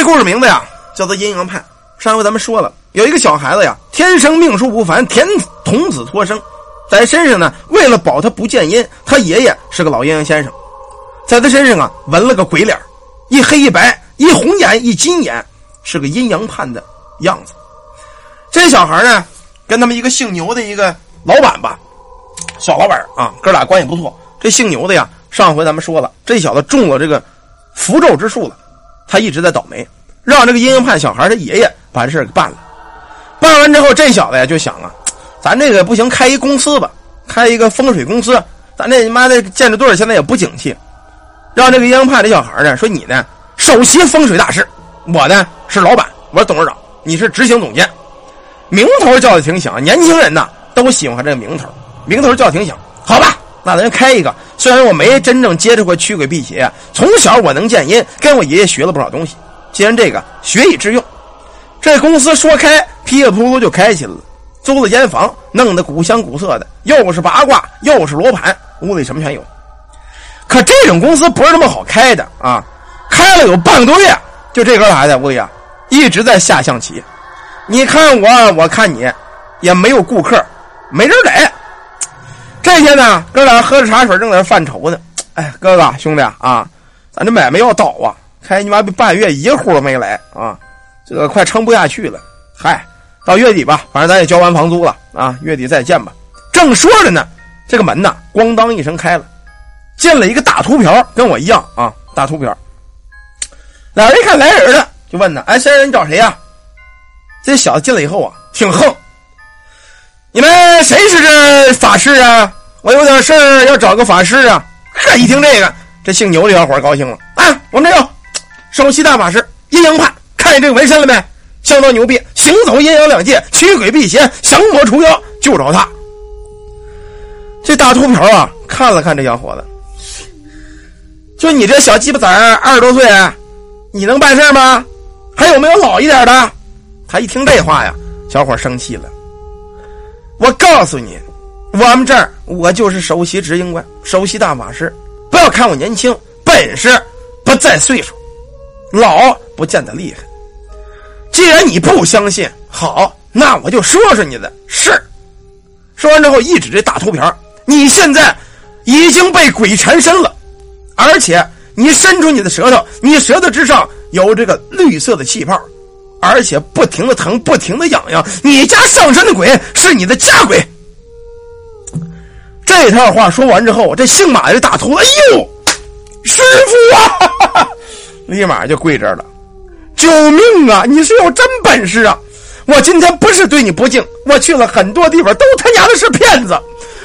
这故事名字呀叫做《阴阳判》。上回咱们说了，有一个小孩子呀，天生命数不凡，天童子托生，在身上呢，为了保他不见阴，他爷爷是个老阴阳先生，在他身上啊纹了个鬼脸，一黑一白，一红眼一金眼，是个阴阳判的样子。这小孩呢，跟他们一个姓牛的一个老板吧，小老板啊，哥俩关系不错。这姓牛的呀，上回咱们说了，这小子中了这个符咒之术了，他一直在倒霉，让这个阴阳判小孩他爷爷把这事给办了。办完之后，这小子呀就想啊，咱这个不行，开一公司吧，开一个风水公司。咱这他妈的建筑队现在也不景气，让这个阴阳派的小孩呢说你呢首席风水大师，我呢是老板，我是董事长，你是执行总监。名头叫的挺响，年轻人呐都喜欢这个名头，名头叫挺响，好吧。那咱就开一个，虽然我没真正接触过驱鬼辟邪，从小我能见阴，跟我爷爷学了不少东西。既然这个学以致用，这公司说开，噼里扑噜就开起来了。租了间房，弄得古香古色的，又是八卦，又是罗盘，屋里什么全有。可这种公司不是那么好开的啊！开了有半个多月，就这哥俩在屋里啊，一直在下象棋。你看我，我看你，也没有顾客，没人来。这天呢，哥俩喝着茶水，正在犯愁呢。哎，哥哥兄弟啊，咱这买卖要倒啊！开你妈逼半月，一户都没来啊！这个快撑不下去了。嗨，到月底吧，反正咱也交完房租了啊！月底再见吧。正说着呢，这个门呢，咣当一声开了，进了一个大秃瓢，跟我一样啊，大秃瓢。俩人一看来人了，就问他：“哎，先生，你找谁呀？”这小子进来以后啊，挺横。你们谁是这法师啊？我有点事儿要找个法师啊！呵，一听这个，这姓牛的小伙高兴了啊！我们这有首席大法师阴阳派，看见这个纹身了没？相当牛逼，行走阴阳两界，驱鬼辟邪，降魔除妖，就找他。这大秃瓢啊，看了看这小伙子，就你这小鸡巴崽儿，二十多岁，你能办事吗？还有没有老一点的？他一听这话呀，小伙生气了。我告诉你，我们这儿我就是首席执行官，首席大法师。不要看我年轻，本事不在岁数，老不见得厉害。既然你不相信，好，那我就说说你的事说完之后，一指这大秃瓢，你现在已经被鬼缠身了，而且你伸出你的舌头，你舌头之上有这个绿色的气泡。而且不停的疼，不停的痒痒。你家上身的鬼是你的家鬼。这套话说完之后，这姓马的大秃子，哎呦，师傅啊，立马就跪这儿了。救命啊！你是有真本事啊！我今天不是对你不敬，我去了很多地方，都他娘的是骗子。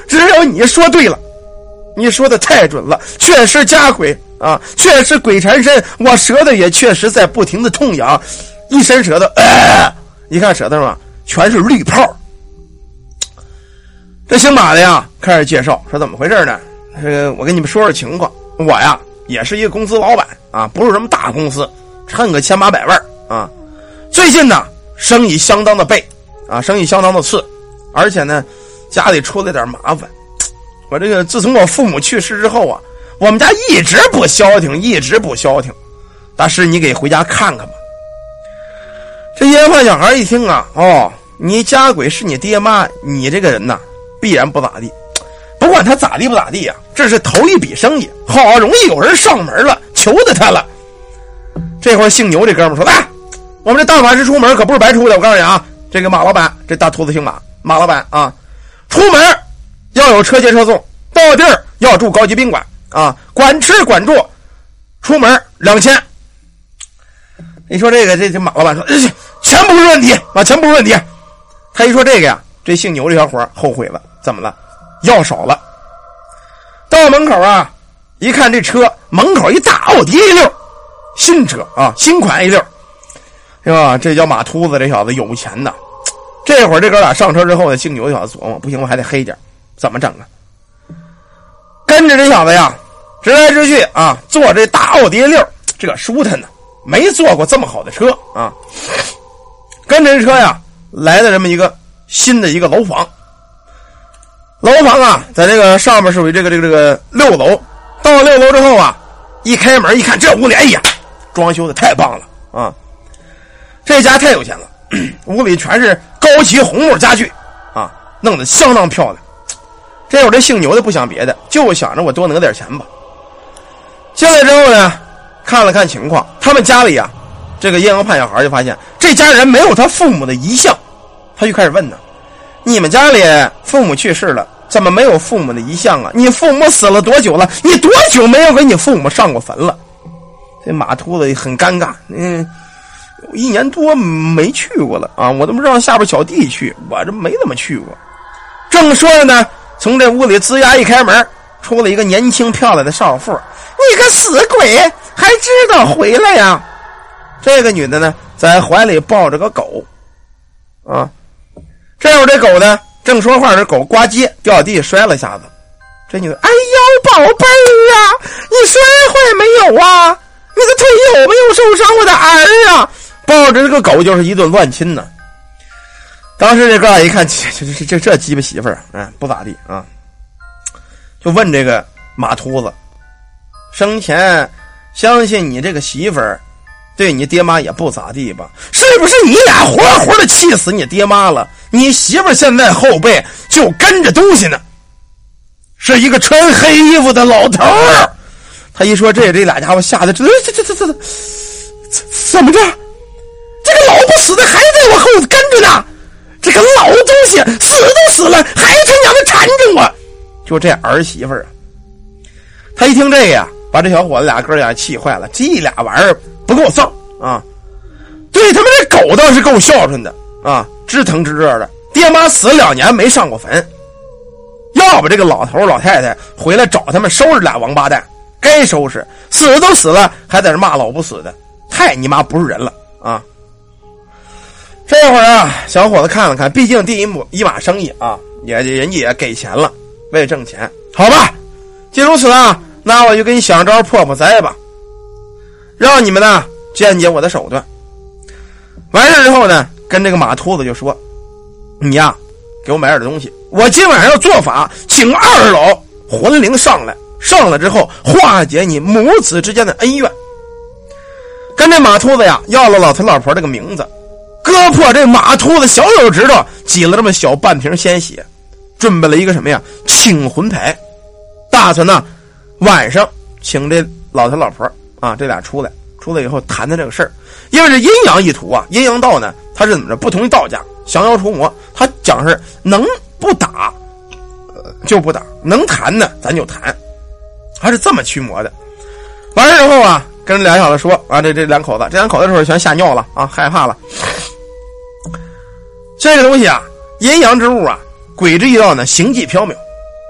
只有你说对了，你说的太准了，确实家鬼啊，确实鬼缠身。我舌头也确实在不停的痛痒。一伸舌头，哎，一看舌头上全是绿泡。这姓马的呀，开始介绍说怎么回事呢？这个我跟你们说说情况。我呀，也是一个公司老板啊，不是什么大公司，趁个千八百万啊。最近呢，生意相当的背啊，生意相当的次，而且呢，家里出了点麻烦。我这个自从我父母去世之后啊，我们家一直不消停，一直不消停。大师，你给回家看看吧。这烟饭小孩一听啊，哦，你家鬼是你爹妈，你这个人呐，必然不咋地。不管他咋地不咋地呀，这是头一笔生意，好容易有人上门了，求着他了。这会儿姓牛这哥们说：“来，我们这大法师出门可不是白出的。我告诉你啊，这个马老板，这大秃子姓马，马老板啊，出门要有车接车送，到地儿要住高级宾馆啊，管吃管住，出门两千。你说这个，这这马老板说。”哎钱不是问题啊，钱不是问题。他一说这个呀，这姓牛的小伙后悔了。怎么了？要少了。到门口啊，一看这车，门口一大奥迪 A 六，新车啊，新款 A 六，是吧？这叫马秃子，这小子有钱呐。这会儿这哥俩上车之后呢，姓牛的小子琢磨：不行，我还得黑点，怎么整啊？跟着这小子呀，直来直去啊，坐这大奥迪 A 六，这个舒坦呢，没坐过这么好的车啊。跟着车呀，来的这么一个新的一个楼房。楼房啊，在这个上面属于这个这个这个六楼。到六楼之后啊，一开门一看，这屋里，哎呀，装修的太棒了啊！这家太有钱了，屋里全是高级红木家具，啊，弄得相当漂亮。这会这姓牛的不想别的，就想着我多讹点钱吧。进来之后呢，看了看情况，他们家里啊，这个阴阳派小孩就发现这家人没有他父母的遗像，他就开始问呢：“你们家里父母去世了，怎么没有父母的遗像啊？你父母死了多久了？你多久没有给你父母上过坟了？”这马秃子很尴尬，嗯，一年多没去过了啊，我都不知道下边小弟去，我这没怎么去过。正说着呢。从这屋里吱呀一开门，出了一个年轻漂亮的少妇。你个死鬼，还知道回来呀？这个女的呢，在怀里抱着个狗，啊，这会儿这狗呢，正说话，这狗呱唧掉地摔了下子。这女的，哎呦，宝贝儿啊，你摔坏没有啊？你的腿有没有受伤？我的儿啊！抱着这个狗就是一顿乱亲呢。当时这哥俩一看，这这这这这鸡巴媳妇儿，哎，不咋地啊，就问这个马秃子，生前相信你这个媳妇儿对你爹妈也不咋地吧？是不是你俩活活的气死你爹妈了？你媳妇现在后背就跟着东西呢，是一个穿黑衣服的老头儿。他一说这，这俩家伙吓得这这这这这怎么着？这个老不死的还在我后跟着呢？这个老东西死都死了，还他娘的缠着我！就这儿媳妇儿啊，他一听这个，把这小伙子俩哥俩气坏了。这俩玩意儿不够丧啊！对他们这狗倒是够孝顺的啊，知疼知热的。爹妈死两年没上过坟，要不这个老头老太太回来找他们收拾俩王八蛋，该收拾。死都死了，还在这骂老不死的，太你妈不是人了啊！这会儿啊，小伙子看了看，毕竟第一亩一码生意啊，也人家也给钱了，为挣钱，好吧。既如此啊，那我就给你想招破破灾吧，让你们呢见见我的手段。完事之后呢，跟这个马秃子就说：“你呀，给我买点东西，我今晚上要做法，请二老魂灵上来，上来之后化解你母子之间的恩怨。”跟这马秃子呀要了老头老婆这个名字。割破这马秃子小手指头，挤了这么小半瓶鲜血，准备了一个什么呀？请魂牌，打算呢晚上请这老头老婆啊这俩出来，出来以后谈谈这个事儿。因为这阴阳一图啊，阴阳道呢，他是怎么着？不同于道家降妖除魔，他讲是能不打就不打，能谈呢咱就谈，他是这么驱魔的。完事之后啊，跟俩小子说啊，这这两口子，这两口子时候全吓尿了啊，害怕了。这个东西啊，阴阳之物啊，鬼之异道呢，行迹缥缈。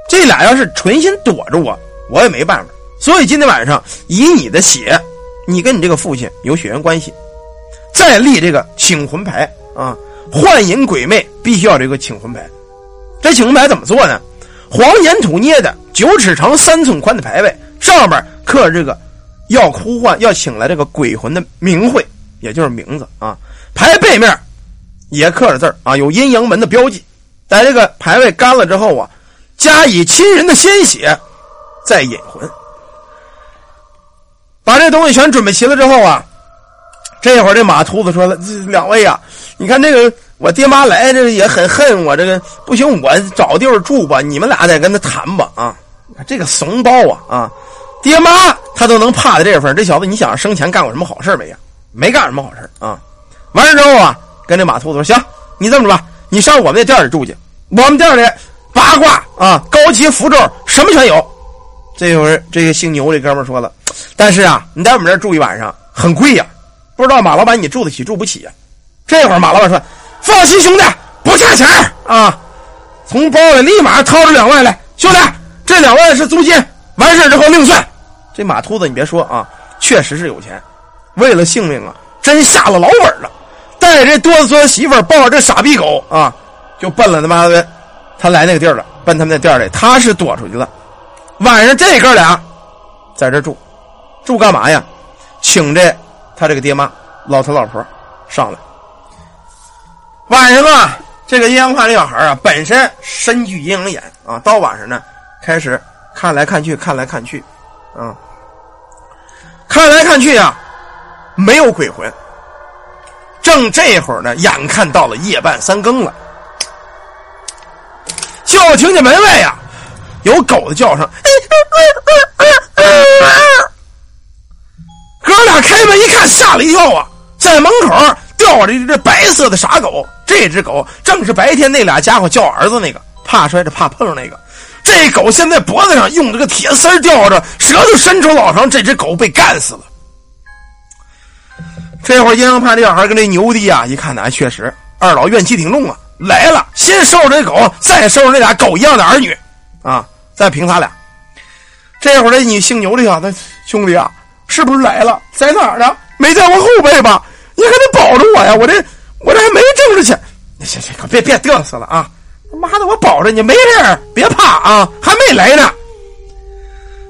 这俩要是存心躲着我，我也没办法。所以今天晚上以你的血，你跟你这个父亲有血缘关系，再立这个请魂牌啊，幻影鬼魅必须要这个请魂牌。这请魂牌怎么做呢？黄粘土捏的，九尺长、三寸宽的牌位，上面刻这个要呼唤、要请来这个鬼魂的名讳，也就是名字啊。牌背面。也刻着字啊，有阴阳门的标记。在这个牌位干了之后啊，加以亲人的鲜血，再引魂。把这东西全准备齐了之后啊，这会儿这马秃子说了：“两位啊，你看这个我爹妈来，这也很恨我。这个不行，我找地儿住吧，你们俩再跟他谈吧。”啊，这个怂包啊啊，爹妈他都能怕的这份，这小子你想生前干过什么好事没呀？没干什么好事啊。完事之后啊。跟这马秃子说：“行，你这么着吧，你上我们那店里住去。我们店里八卦啊，高级符咒什么全有。”这会儿，这个姓牛这哥们说了：“但是啊，你在我们这儿住一晚上很贵呀，不知道马老板你住得起住不起呀？”这会儿马老板说：“放心，兄弟，不差钱啊！”从包里立马掏出两万来，兄弟，这两万是租金，完事之后另算。这马秃子，你别说啊，确实是有钱，为了性命啊，真下了老本了。带着这哆嗦媳妇抱着这傻逼狗啊，就奔了他妈的，他来那个地儿了，奔他们那店里，他是躲出去了。晚上这哥俩在这住，住干嘛呀？请这他这个爹妈、老头老婆上来。晚上啊，这个阴阳派这小孩啊，本身身具阴阳眼啊，到晚上呢，开始看来看去，看来看去，啊，看来看去啊，没有鬼魂。正这会儿呢，眼看到了夜半三更了，就听见门外呀有狗的叫声。俩开门一看，吓了一跳啊！在门口吊着一只白色的傻狗，这只狗正是白天那俩家伙叫儿子那个，怕摔着怕碰着那个。这狗现在脖子上用这个铁丝吊着，舌头伸出老长，这只狗被干死了。这会儿阴阳派这小孩跟这牛弟啊一看呢，确实二老怨气挺重啊，来了，先收拾这狗，再收拾那俩狗一样的儿女，啊，再评他俩。这会儿这你姓牛的小子兄弟啊，是不是来了？在哪儿呢？没在我后背吧？你还得保着我呀！我这我这还没挣着钱。行行，别别嘚瑟了啊！他妈的，我保着你，没事别怕啊，还没来呢。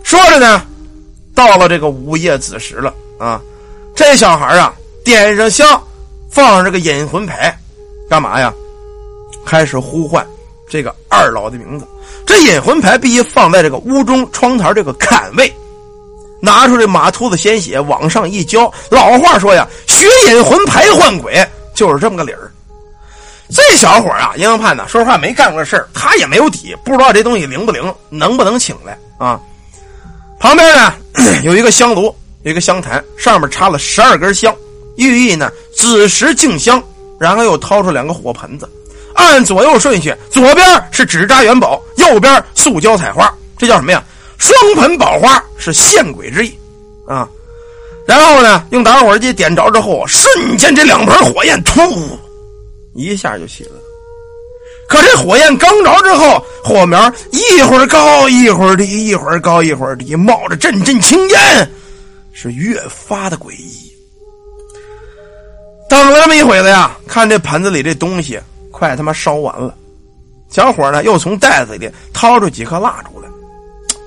说着呢，到了这个午夜子时了啊，这小孩啊。点上香，放上这个引魂牌，干嘛呀？开始呼唤这个二老的名字。这引魂牌必须放在这个屋中窗台这个坎位。拿出这马秃子鲜血往上一浇。老话说呀，血引魂牌换鬼，就是这么个理儿。这小伙啊，阴阳判呢，说实话没干过事儿，他也没有底，不知道这东西灵不灵，能不能请来啊？旁边呢 有一个香炉，有一个香坛，上面插了十二根香。寓意呢，子时敬香，然后又掏出两个火盆子，按左右顺序，左边是纸扎元宝，右边塑胶彩花，这叫什么呀？双盆宝花是献鬼之意，啊，然后呢，用打火机点着之后，瞬间这两盆火焰突一下就起来了。可这火焰刚着之后，火苗一会儿高一会儿低，一会儿高一会儿低，冒着阵阵青烟，是越发的诡异。等了这么一会子呀，看这盆子里这东西快他妈烧完了，小伙呢又从袋子里掏出几颗蜡烛。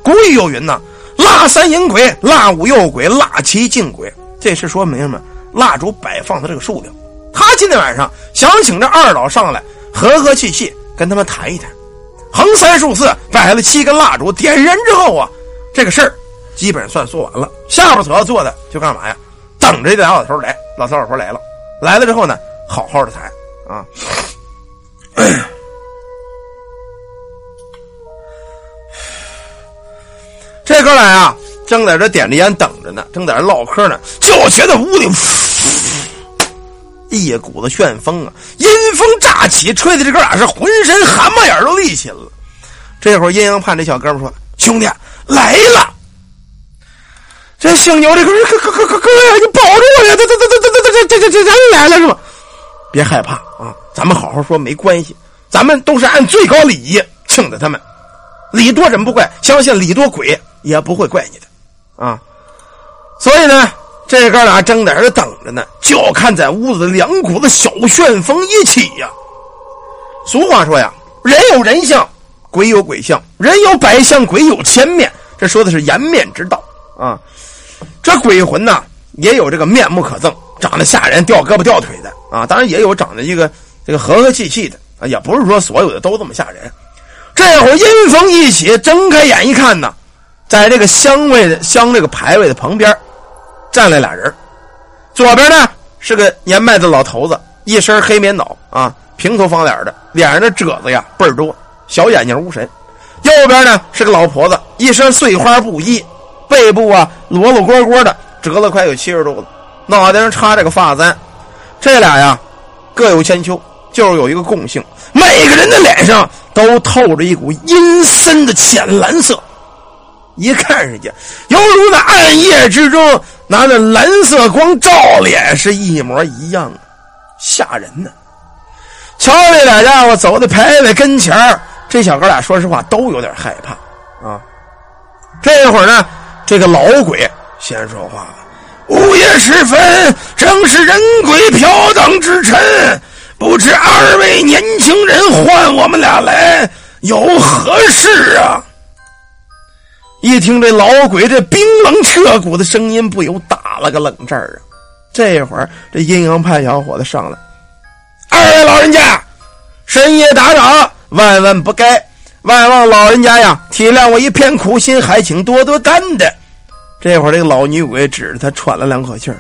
古语有云呐：“蜡三迎鬼，蜡五诱鬼，蜡七敬鬼。”这是说明什么？蜡烛摆放的这个数量。他今天晚上想请这二老上来和和气气跟他们谈一谈。横三竖四摆了七根蜡烛，点燃之后啊，这个事儿基本上算说完了。下边所要做的就干嘛呀？等着这俩老头来。老头老婆来了。来了之后呢，好好的谈啊。这哥俩啊，正在这点着烟等着呢，正在这唠嗑呢，就觉得屋里一股子旋风啊，阴风乍起，吹的这哥俩是浑身汗毛眼都立起了。这会儿阴阳判这小哥们说：“兄弟来了。”这姓牛的哥哥哥哥哥哥呀，你保住我呀！这这这这这这这这这人来了是吧？别害怕啊，咱们好好说，没关系。咱们都是按最高礼仪请的他们，礼多人不怪，相信礼多鬼也不会怪你的啊。所以呢，这哥俩正在这等着呢，就看在屋子两股子小旋风一起呀。俗话说呀，人有人相，鬼有鬼相，人有百相，鬼有千面，这说的是颜面之道啊。这鬼魂呢，也有这个面目可憎，长得吓人，掉胳膊掉腿的啊！当然也有长得一个这个和和气气的啊，也不是说所有的都这么吓人。这会儿阴风一起，睁开眼一看呢，在这个香位的香这个牌位的旁边，站了俩人。左边呢是个年迈的老头子，一身黑棉袄啊，平头方脸的，脸上的褶子呀倍儿多，小眼睛无神。右边呢是个老婆子，一身碎花布衣。背部啊，罗罗锅锅的，折了快有七十度了，脑袋上插着个发簪，这俩呀，各有千秋，就是有一个共性，每个人的脸上都透着一股阴森的浅蓝色，一看人家，犹如那暗夜之中拿那蓝色光照脸是一模一样，吓人呢。瞧这俩家伙走在牌位跟前这小哥俩说实话都有点害怕啊。这会儿呢。这个老鬼先说话：“午夜时分，正是人鬼飘荡之辰，不知二位年轻人唤我们俩来有何事啊？”一听这老鬼这冰冷彻骨的声音，不由打了个冷战啊！这会儿这阴阳派小伙子上来：“二位老人家，深夜打扰，万万不该。”万望老人家呀，体谅我一片苦心，还请多多担待。这会儿，这个老女鬼指着他喘了两口气儿：“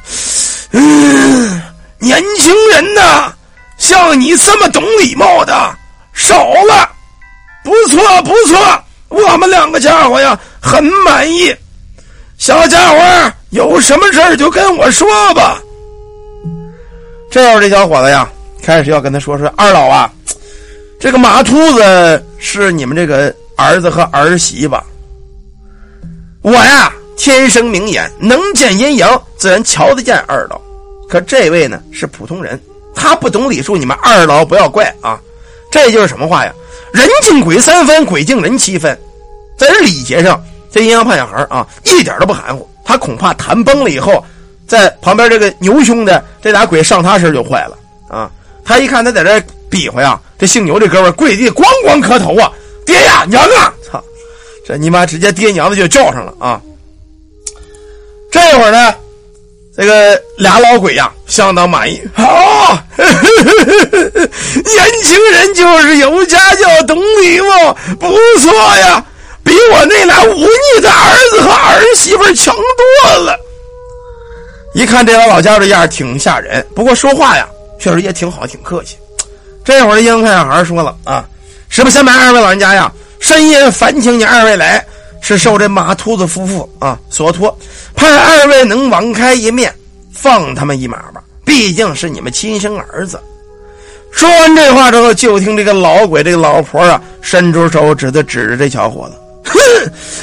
嗯，年轻人呐，像你这么懂礼貌的少了。不错，不错，我们两个家伙呀，很满意。小家伙，有什么事儿就跟我说吧。这会儿，这小伙子呀，开始要跟他说说：“二老啊，这个马秃子是你们这个儿子和儿媳吧？我呀，天生明眼，能见阴阳，自然瞧得见二老。可这位呢，是普通人，他不懂礼数，你们二老不要怪啊。这就是什么话呀？人敬鬼三分，鬼敬人七分。在这礼节上，这阴阳判小孩啊，一点都不含糊。他恐怕谈崩了以后。”在旁边这个牛兄的这俩鬼上他身就坏了啊！他一看他在这比划呀，这姓牛这哥们跪地咣咣磕头啊，爹呀娘啊！操，这你妈直接爹娘的就叫上了啊！这会儿呢，这个俩老鬼呀相当满意，好，年轻人就是有家教懂礼貌，不错呀，比我那俩忤逆的儿子和儿媳妇强多了。一看这老老家伙的样挺吓人，不过说话呀，确实也挺好，挺客气。这会儿，英看小孩说了啊：“实不相瞒，二位老人家呀，深夜烦请你二位来，是受这马秃子夫妇啊所托，盼二位能网开一面，放他们一马吧。毕竟是你们亲生儿子。”说完这话之后，就听这个老鬼这个老婆啊，伸出手指头指着这小伙子：“哼，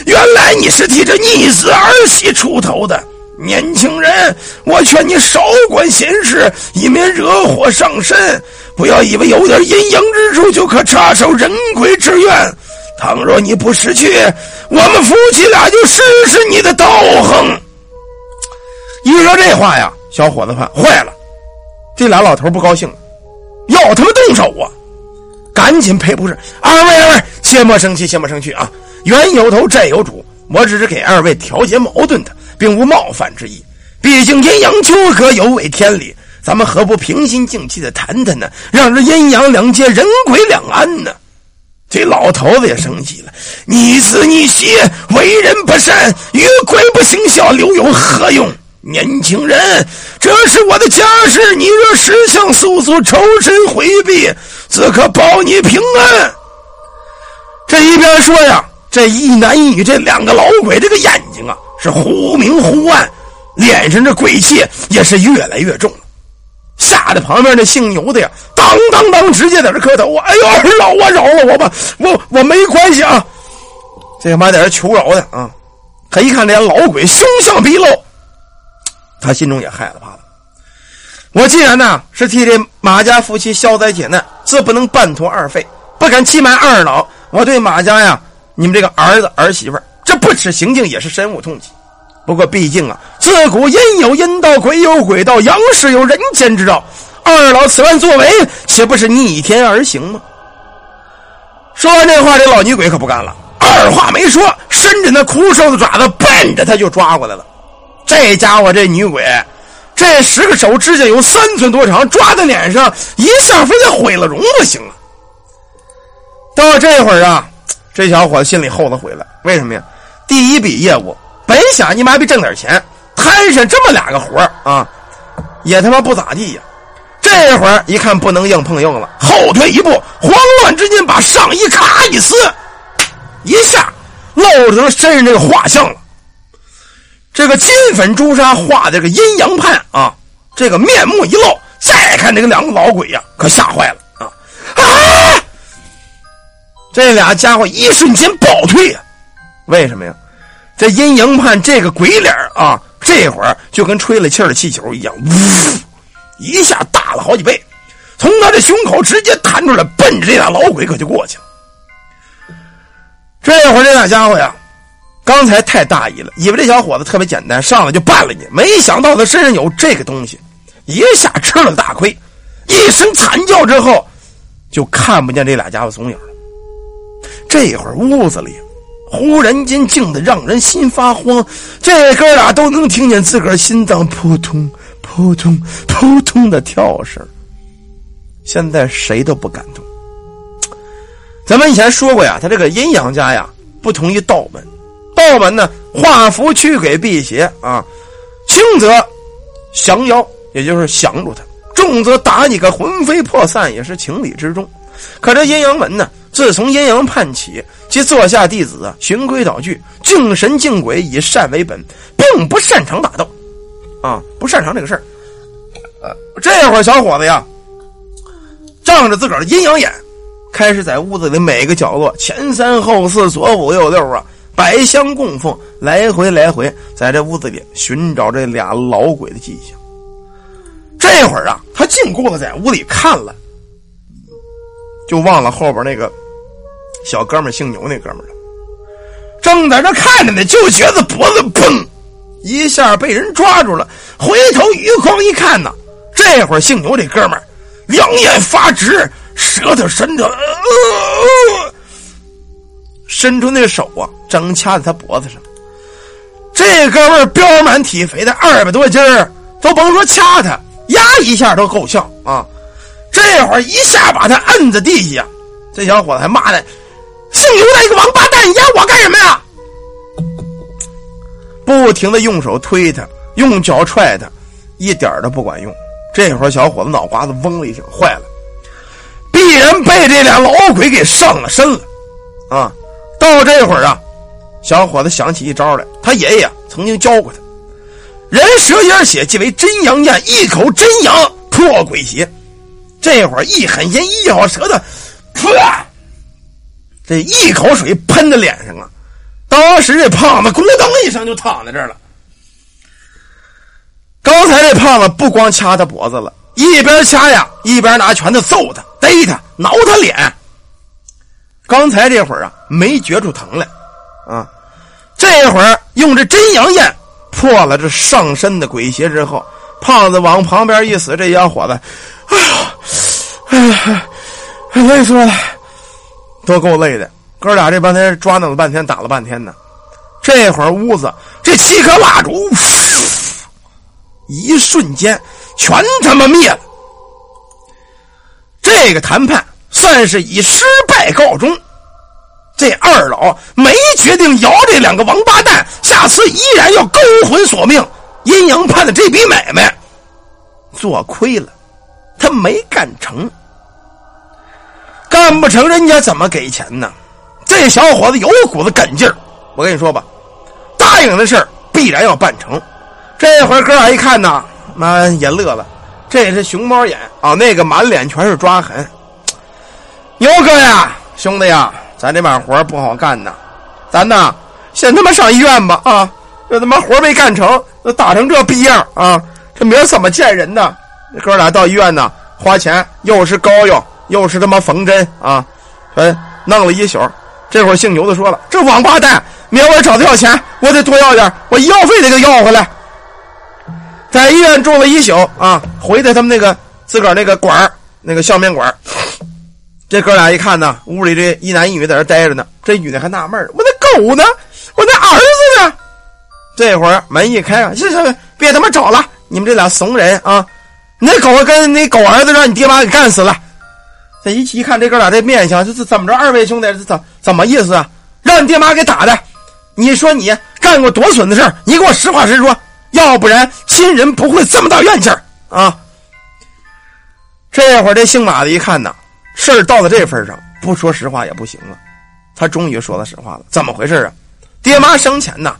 原来你是替这逆子儿媳出头的。”年轻人，我劝你少管闲事，以免惹祸上身。不要以为有点阴阳之处就可插手人鬼之怨。倘若你不识趣，我们夫妻俩就试试你的道行。一说这话呀，小伙子怕坏了。这俩老头不高兴了，要他妈动手啊！赶紧赔不是，二位二位，切莫生气，切莫生气啊！冤有头，债有主，我只是给二位调节矛盾的。并无冒犯之意，毕竟阴阳纠葛有违天理，咱们何不平心静气的谈谈呢？让这阴阳两界人鬼两安呢？这老头子也生气了，逆子逆媳，为人不善，与鬼不行孝，留有何用？年轻人，这是我的家事，你若识相速速抽身回避，自可保你平安。这一边说呀，这一男一女这两个老鬼，这个眼睛啊！是忽明忽暗，脸上这鬼气也是越来越重，吓得旁边那姓牛的呀，当当当，直接在这磕头啊！哎呦，二 老啊，饶了我吧，我我没关系啊！这他妈在这求饶的啊！他一看这老鬼凶相毕露，他心中也害了怕了。我既然呢是替这马家夫妻消灾解难，自不能半途而废，不敢欺瞒二老。我对马家呀，你们这个儿子儿媳妇这不耻行径也是深恶痛疾。不过，毕竟啊，自古阴有阴道，鬼有鬼道，阳世有人间之道。二老此番作为，岂不是逆天而行吗？说完这话，这老女鬼可不干了，二话没说，伸着那枯瘦的爪子，奔着他就抓过来了。这家伙，这女鬼，这十个手指甲有三寸多长，抓在脸上，一下非得毁了容不行啊！到这会儿啊，这小伙子心里后头悔了，为什么呀？第一笔业务。本想你妈逼挣点钱，摊上这么俩个活啊，也他妈不咋地呀。这会儿一看不能硬碰硬了，后退一步，慌乱之间把上衣咔一撕，一下露出了身上这个画像了。这个金粉朱砂画的这个阴阳判啊，这个面目一露，再看这个两个老鬼呀，可吓坏了啊啊！这俩家伙一瞬间暴退呀，为什么呀？这阴阳判这个鬼脸啊，这会儿就跟吹了气的气球一样，呜，一下大了好几倍，从他的胸口直接弹出来，奔着这俩老鬼可就过去了。这会儿这俩家伙呀，刚才太大意了，以为这小伙子特别简单，上来就办了你，没想到他身上有这个东西，一下吃了大亏，一声惨叫之后，就看不见这俩家伙踪影了。这会儿屋子里。忽然间静的让人心发慌，这哥俩都能听见自个儿心脏扑通扑通扑通的跳声。现在谁都不敢动。咱们以前说过呀，他这个阴阳家呀，不同于道门。道门呢，画符驱鬼辟邪啊，轻则降妖，也就是降住他；重则打你个魂飞魄散，也是情理之中。可这阴阳门呢，自从阴阳判起，其座下弟子啊，循规蹈矩，敬神敬鬼，以善为本，并不擅长打斗，啊，不擅长这个事儿。呃，这会儿小伙子呀，仗着自个儿的阴阳眼，开始在屋子里每个角落前三后四、左五右六啊，百香供奉，来回来回，在这屋子里寻找这俩老鬼的迹象。这会儿啊，他净顾着在屋里看了。就忘了后边那个小哥们姓牛那哥们了，正在这看着呢，就觉得脖子砰一下被人抓住了，回头余光一看呢，这会儿姓牛这哥们两眼发直，舌头伸着，伸出那手啊，正掐在他脖子上。这哥们膘满体肥的，二百多斤都甭说掐他，压一下都够呛啊。这会儿一下把他摁在地下，这小伙子还骂呢：“姓刘的一个王八蛋，你压我干什么呀？”不停的用手推他，用脚踹他，一点都不管用。这会儿小伙子脑瓜子嗡了一声，坏了，必然被这俩老鬼给上了身了啊！到这会儿啊，小伙子想起一招来，他爷爷曾经教过他：“人蛇眼血即为真阳焰，一口真阳破鬼邪。”这会儿一狠心一咬舌头，噗！这一口水喷在脸上啊！当时这胖子咕噔一声就躺在这儿了。刚才这胖子不光掐他脖子了，一边掐呀，一边拿拳头揍他、逮他、挠他脸。刚才这会儿啊，没觉出疼来，啊，这会儿用这真阳焰破了这上身的鬼邪之后，胖子往旁边一死，这小伙子。哎呀，哎呀，累死我了，都够累的。哥俩这半天抓弄了半天，打了半天呢。这会儿屋子这七颗蜡烛，一瞬间全他妈灭了。这个谈判算是以失败告终。这二老没决定摇这两个王八蛋，下次依然要勾魂索命。阴阳判的这笔买卖做亏了。他没干成，干不成，人家怎么给钱呢？这小伙子有股子干劲儿，我跟你说吧，答应的事儿必然要办成。这会儿哥俩一看呢，妈也乐了，这也是熊猫眼啊，那个满脸全是抓痕。牛哥呀，兄弟呀，咱这把活不好干呐，咱呐先他妈上医院吧啊！这他妈活没干成，都打成这逼样啊！这明儿怎么见人呢？哥俩到医院呢，花钱又是膏药，又是他妈缝针啊，哎，弄了一宿。这会儿姓牛的说了：“这王八蛋，明儿我找他要钱，我得多要点，我医药费得给要回来。”在医院住了一宿啊，回到他们那个自个儿那个馆那个笑面馆这哥俩一看呢，屋里这一男一女在这待着呢。这女的还纳闷我那狗呢？我那儿子呢？这会儿门一开啊，行行，别他妈找了，你们这俩怂人啊！那狗跟那狗儿子让你爹妈给干死了，这一一看这哥俩这面相，这是怎么着？二位兄弟这怎怎么意思啊？让你爹妈给打的？你说你干过多损的事你给我实话实说，要不然亲人不会这么大怨气啊！这会儿这姓马的一看呐，事儿到了这份上，不说实话也不行了。他终于说了实话了，怎么回事啊？爹妈生前呐，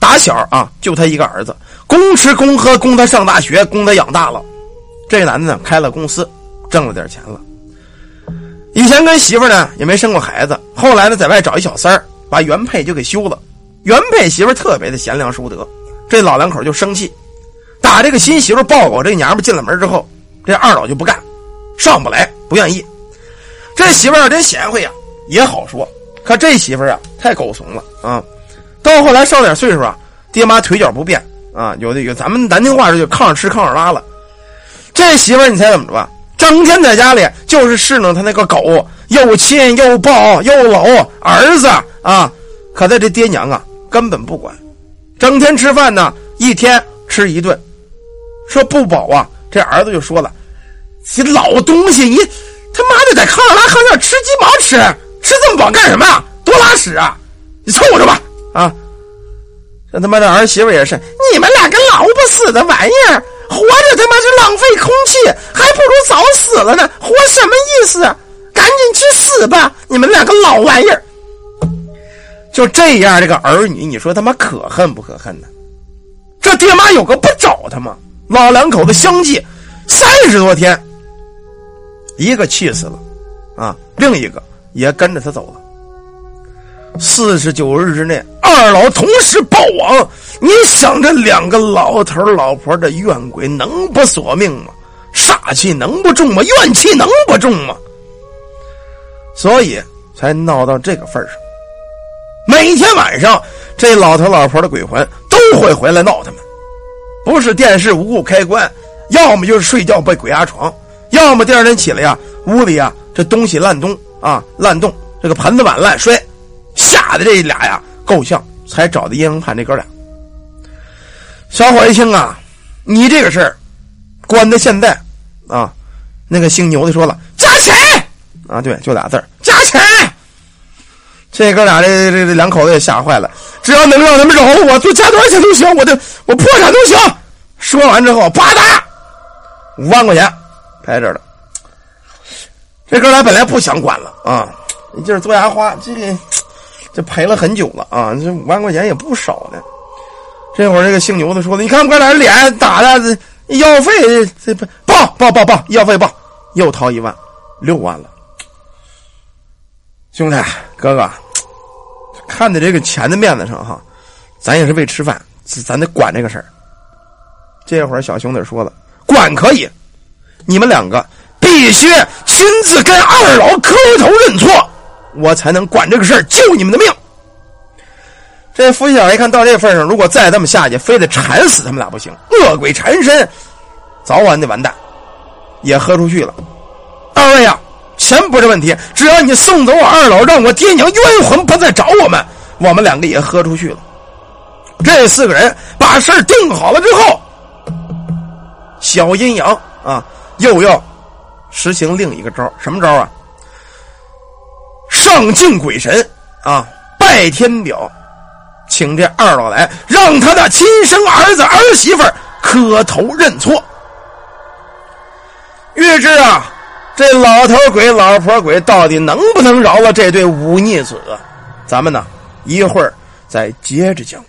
打小啊就他一个儿子，供吃供喝，供他上大学，供他养大了。这男的呢开了公司，挣了点钱了。以前跟媳妇呢也没生过孩子，后来呢在外找一小三儿，把原配就给休了。原配媳妇特别的贤良淑德，这老两口就生气，打这个新媳妇抱过这娘们进了门之后，这二老就不干，上不来，不愿意。这媳妇要真贤惠呀，也好说。可这媳妇啊太狗怂了啊！到后来上点岁数啊，爹妈腿脚不便啊，有的有咱们难听话说就炕上吃炕上拉了。这媳妇儿你猜怎么着吧？整天在家里就是侍弄他那个狗，又亲又抱又搂儿子啊！可在这爹娘啊根本不管，整天吃饭呢，一天吃一顿，说不饱啊。这儿子就说了：“你老东西，你他妈的在炕上拉炕上吃鸡毛吃，吃这么饱干什么？多拉屎啊！你凑合着吧啊！这他妈的儿媳妇也是，你们俩个老不死的玩意儿！活着他妈是浪费空气，还不如早死了呢！活什么意思啊？赶紧去死吧！你们两个老玩意儿！就这样，这个儿女，你说他妈可恨不可恨呢？这爹妈有个不找他吗？老两口子相继三十多天，一个气死了，啊，另一个也跟着他走了。四十九日之内，二老同时暴亡。你想，这两个老头老婆的怨鬼能不索命吗？煞气能不重吗？怨气能不重吗？所以才闹到这个份上。每天晚上，这老头老婆的鬼魂都会回来闹他们。不是电视无故开关，要么就是睡觉被鬼压床，要么第二天起来呀，屋里呀这东西烂东啊烂动，这个盆子碗烂摔，吓得这俩呀够呛，才找的阴阳判这哥俩。小伙一听啊，你这个事儿，关到现在啊，那个姓牛的说了加钱啊，对，就俩字加钱。这哥俩这这两口子也吓坏了，只要能让他们饶我，就加多少钱都行，我的我破产都行。说完之后，啪嗒，五万块钱拍这了。这哥俩本来不想管了啊，你劲儿嘬牙花，这个这赔了很久了啊，这五万块钱也不少呢。这会儿这个姓牛的说了：“你看哥俩脸打的，医药费这不报报报报，医药费报，又掏一万，六万了。兄弟哥哥，看在这个钱的面子上哈，咱也是为吃饭，咱得管这个事儿。”这会儿小兄弟说了：“管可以，你们两个必须亲自跟二老磕头认错，我才能管这个事儿，救你们的命。”这夫妻俩一看到这份上，如果再这么下去，非得缠死他们俩不行。恶鬼缠身，早晚得完蛋，也喝出去了。二位呀，钱不是问题，只要你送走我二老，让我爹娘冤魂不再找我们，我们两个也喝出去了。这四个人把事儿定好了之后，小阴阳啊，又要实行另一个招，什么招啊？上敬鬼神啊，拜天表。请这二老来，让他的亲生儿子儿媳妇磕头认错。欲知啊，这老头鬼、老婆鬼到底能不能饶了这对忤逆子？咱们呢，一会儿再接着讲。